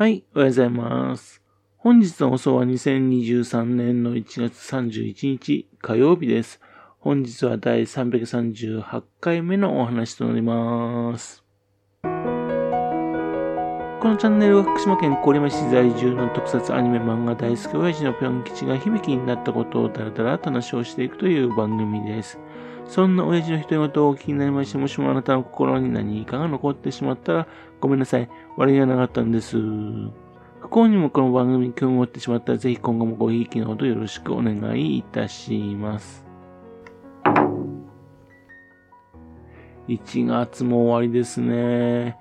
はい、おはようございます。本日の放送は2023年の1月31日火曜日です。本日は第338回目のお話となります。このチャンネルは福島県郡山市在住の特撮アニメ漫画大好き親父のぴょん吉が響きになったことをだらだらと話をしていくという番組です。そんな親父の独り言をお聞きになりまして、もしもあなたの心に何かが残ってしまったらごめんなさい。悪気がなかったんです。不幸にもこの番組に興味を持ってしまったら、ぜひ今後もごひいきのほどよろしくお願いいたします。1月も終わりですね。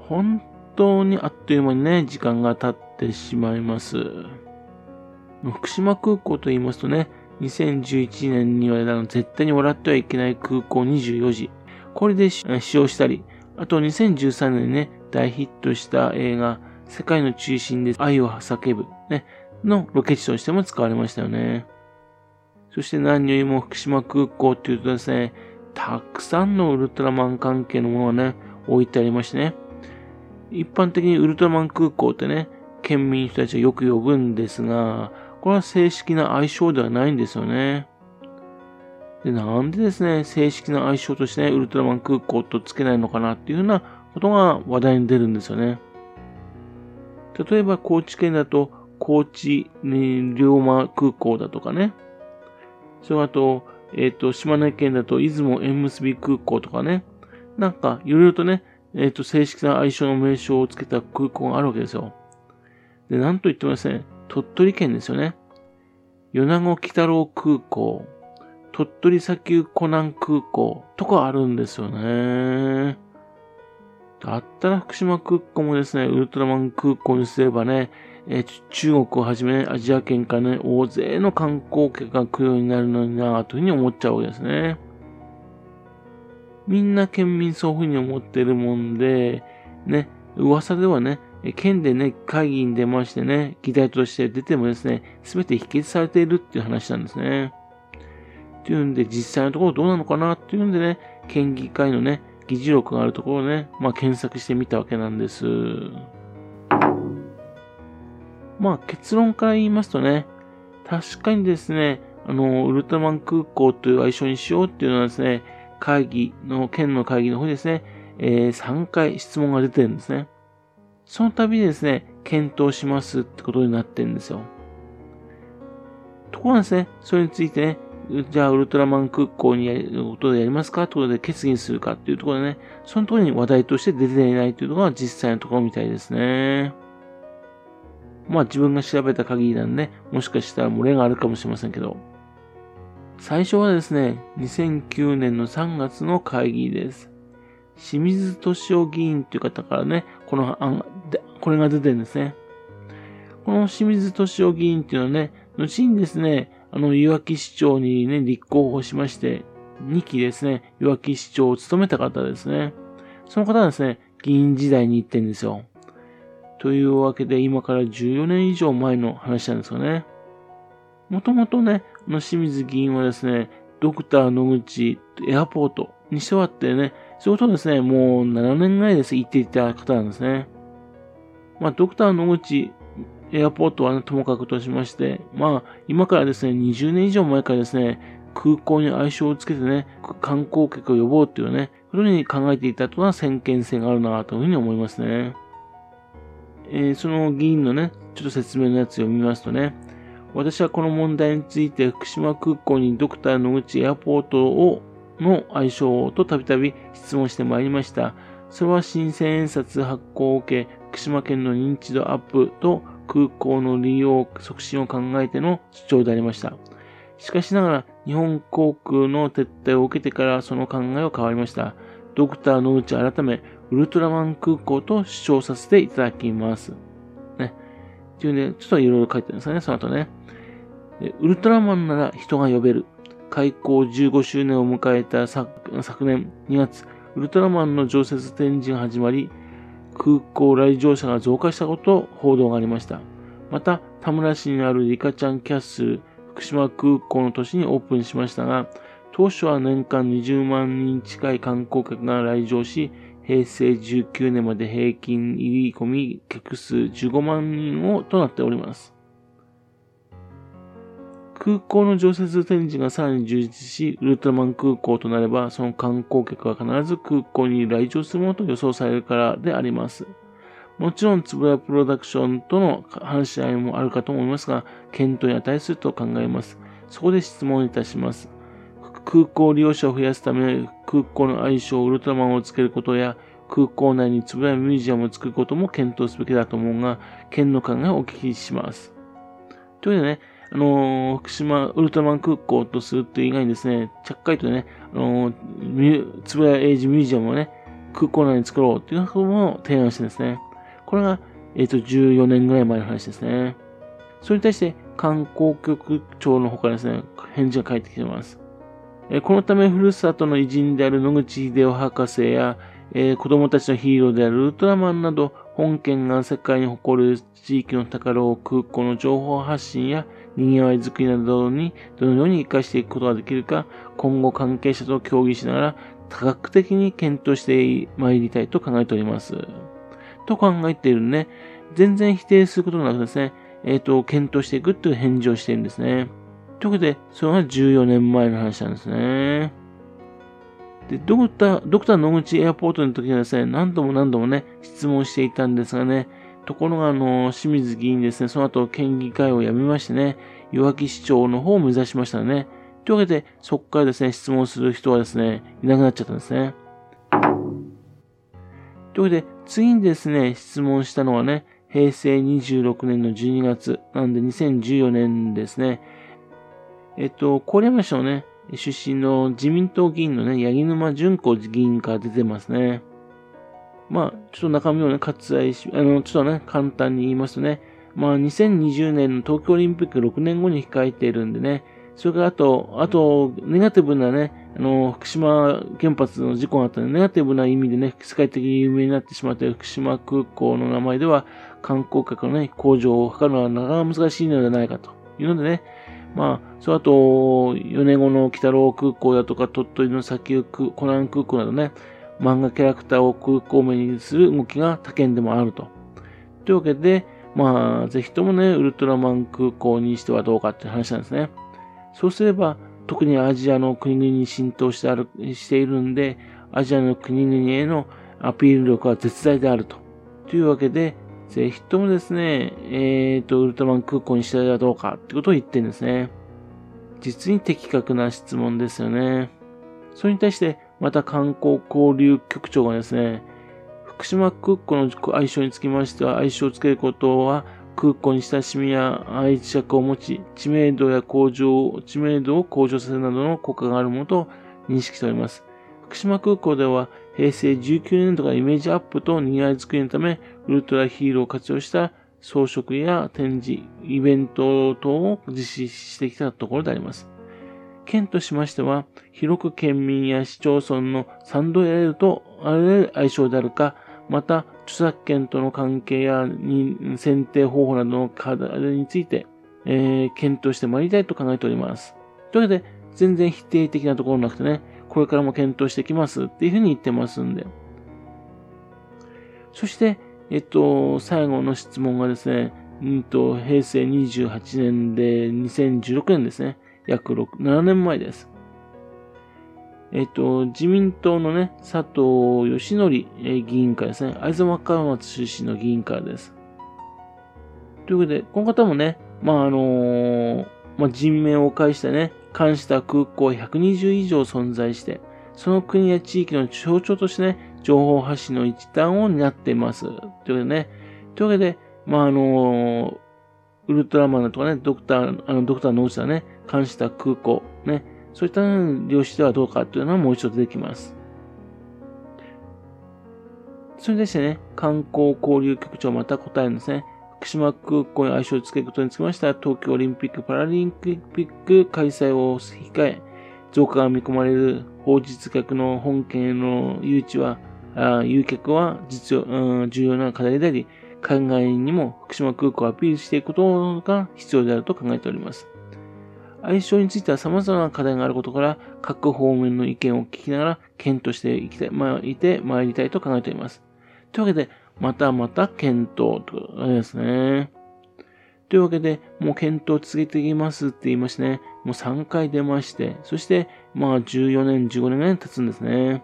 本当にあっという間にね、時間が経ってしまいます。福島空港と言いますとね、2011年には絶対に笑ってはいけない空港24時。これで使用したり、あと2013年にね、大ヒットした映画、世界の中心で愛を叫ぶ、ね、のロケ地としても使われましたよね。そして何よりも福島空港っていうとですね、たくさんのウルトラマン関係のものがね、置いてありましてね。一般的にウルトラマン空港ってね、県民人たちはよく呼ぶんですが、これは正式な愛称ではないんですよね。で、なんでですね、正式な愛称としてね、ウルトラマン空港とつけないのかなっていうふうなことが話題に出るんですよね。例えば、高知県だと、高知、龍馬空港だとかね。それあと、えっ、ー、と、島根県だと、出雲縁結び空港とかね。なんか、いろいろとね、えっ、ー、と、正式な愛称の名称をつけた空港があるわけですよ。で、なんといってもですね、鳥取県ですよね。米子北郎空港、鳥取砂丘湖南空港とかあるんですよね。だったら福島空港もですね、ウルトラマン空港にすればね、え、中国をはじめアジア圏からね、大勢の観光客が来るようになるのになぁというふうに思っちゃうわけですね。みんな県民そういうふうに思ってるもんで、ね、噂ではね、県でね、会議に出ましてね、議題として出てもですね、すべて否決されているっていう話なんですね。っていうんで、実際のところどうなのかなっていうんでね、県議会のね、議事録があるところをね、まあ検索してみたわけなんです。まあ結論から言いますとね、確かにですね、あの、ウルトラマン空港という愛称にしようっていうのはですね、会議の、県の会議の方にですね、えー、3回質問が出てるんですね。その度ですね、検討しますってことになってるんですよ。ところがですね、それについてね、じゃあウルトラマン空港にやることでやりますか？ってことで決議するかっていうところでね、そのところに話題として出ていないというのが実際のところみたいですね。まあ自分が調べた限りなんで、もしかしたら漏れがあるかもしれませんけど。最初はですね、2009年の3月の会議です。清水敏夫議員という方からね、この案、これが出てるんですね。この清水敏夫議員っていうのはね、後にですね、あの、岩木市長にね、立候補しまして、2期ですね、岩木市長を務めた方ですね。その方はですね、議員時代に行ってんですよ。というわけで、今から14年以上前の話なんですよね。もともとね、あの清水議員はですね、ドクター野口エアポートにしてはってね、そういうことですね、もう7年ぐらいです、行っていた方なんですね。まあ、ドクター野口エアポートは、ね、ともかくとしまして、まあ、今からですね、20年以上前からですね、空港に愛称をつけてね、観光客を呼ぼうっていうね、ことに考えていたとのは先見性があるなというふうに思いますね。えー、その議員のね、ちょっと説明のやつ読みますとね、私はこの問題について福島空港にドクター野口エアポートをの愛称とたびたび質問してまいりました。それは新千円札発行を受け、福島県の認知度アップと空港の利用促進を考えての主張でありました。しかしながら、日本航空の撤退を受けてからその考えは変わりました。ドクター野内改め、ウルトラマン空港と主張させていただきます。ね。っていうね、ちょっといろいろ書いてるんですよね、その後ね。ウルトラマンなら人が呼べる。開港15周年を迎えた昨年2月、ウルトラマンの常設展示が始まり、空港来場者が増加したこと報道がありました。また、田村市にあるリカちゃんキャッスル、福島空港の年にオープンしましたが、当初は年間20万人近い観光客が来場し、平成19年まで平均入り込み客数15万人をとなっております。空港の常設展示がさらに充実し、ウルトラマン空港となれば、その観光客は必ず空港に来場するものと予想されるからであります。もちろん、つぶやプロダクションとの話し合いもあるかと思いますが、検討に値すると考えます。そこで質問いたします。空港利用者を増やすため、空港の愛称ウルトラマンをつけることや、空港内につぶやミュージアムを作ることも検討すべきだと思うが、県の考えをお聞きします。というわけでね、あのー、福島ウルトラマン空港とするという以外にですね、ちゃっかりとね、あのー、つぶやエイジミュージアムをね、空港内に作ろうということも提案してですね、これが、えっ、ー、と、14年ぐらい前の話ですね。それに対して、観光局長の方からですね、返事が返ってきています。えこのため、ふるさとの偉人である野口秀夫博士や、えー、子供たちのヒーローであるウルトラマンなど、本県が世界に誇る地域の宝を空港の情報発信や賑わいづくりなどにどのように活かしていくことができるか、今後関係者と協議しながら多角的に検討してまいりたいと考えております。と考えているね、全然否定することなくですね、えっ、ー、と、検討していくという返事をしているんですね。というわけで、それが14年前の話なんですね。で、ドクター、ドクター野口エアポートの時にはですね、何度も何度もね、質問していたんですがね、ところが、あの、清水議員ですね、その後、県議会を辞めましてね、弱気市長の方を目指しましたね。というわけで、そこからですね、質問する人はですね、いなくなっちゃったんですね。というわけで、次にですね、質問したのはね、平成26年の12月、なんで2014年ですね。えっと、郡山市のね、出身の自民党議員のね、八木沼淳子議員から出てますね。まあ、ちょっと中身をね、割愛し、あの、ちょっとね、簡単に言いますとね、まあ、2020年の東京オリンピック6年後に控えているんでね、それからあと、あと、ネガティブなね、あの、福島原発の事故があったので、ネガティブな意味でね、世界的に有名になってしまった福島空港の名前では、観光客のね、向上を図るのはなかなか難しいのではないかというのでね、まあ、その後、4年後の北郎空港だとか、鳥取の砂丘空、コナン空港などね、漫画キャラクターを空港名にする動きが他県でもあると。というわけで、まあ、ぜひともね、ウルトラマン空港にしてはどうかっていう話なんですね。そうすれば、特にアジアの国々に浸透してあるしているんで、アジアの国々へのアピール力は絶大であると。というわけで、ぜひともですね、えっ、ー、と、ウルトラマン空港にしたらどうかってことを言ってるんですね。実に的確な質問ですよね。それに対して、また観光交流局長がですね、福島空港の愛称につきましては、愛称をつけることは、空港に親しみや愛着を持ち、知名度や向上、知名度を向上させるなどの効果があるものと認識しております。福島空港では、平成19年度からイメージアップと賑わい作りのため、ウルトラヒーローを活用した装飾や展示、イベント等を実施してきたところであります。県としましては、広く県民や市町村の賛同を得られると、あられる相性であるか、また、著作権との関係や選定方法などの課題について、えー、検討してまいりたいと考えております。というわけで、全然否定的なところなくてね、これからも検討してきますっていうふうに言ってますんで。そして、えっと、最後の質問がですね、うんと、平成28年で2016年ですね。約6、7年前です。えっと、自民党のね、佐藤義則議員会ですね。会津若松出身の議員会です。ということで、この方もね、まあ、あのー、まあ、人命を介してね、関した空港120以上存在して、その国や地域の象徴としてね、情報発信の一端を担っています。ということでね、というわけで、まあ、あのー、ウルトラマンだとかね、ドクター、あの、ドクターの内田ね、関した空港、ね、そういった領収ではどうかというのはもう一度出てきます。それでしてね、観光交流局長また答えるんですね。福島空港に愛称をつけることにつきましては、東京オリンピック・パラリンピック開催を控え、増加が見込まれる法実客の本県への誘致は、あ誘客は実用、うん、重要な課題であり、海外にも福島空港をアピールしていくことが必要であると考えております。相性については様々な課題があることから、各方面の意見を聞きながら検討していきたい、まあ、いて参りたいと考えております。というわけで、またまた検討とあれですね。というわけで、もう検討を続けていきますって言いましてね、もう3回出まして、そして、まあ14年、15年ぐらい経つんですね。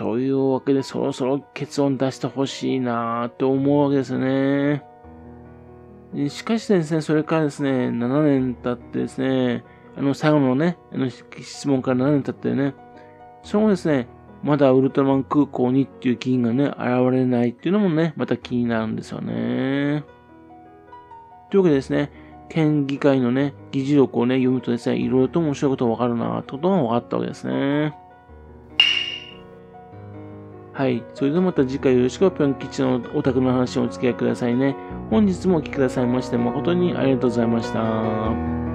というわけで、そろそろ結論出してほしいなーって思うわけですね。しかしですね、それからですね、7年経ってですね、あの、最後のね、あの質問から7年経ってね、その後ですね、まだウルトラマン空港にっていう議員がね、現れないっていうのもね、また気になるんですよね。というわけでですね、県議会のね、議事録をね、読むとですね、いろいろと面白いことがわかるなってことが分かったわけですね。はい。それではまた次回よろしくぴょん吉のお宅の話をお付き合いくださいね。本日もお聴きくださいまして誠にありがとうございました。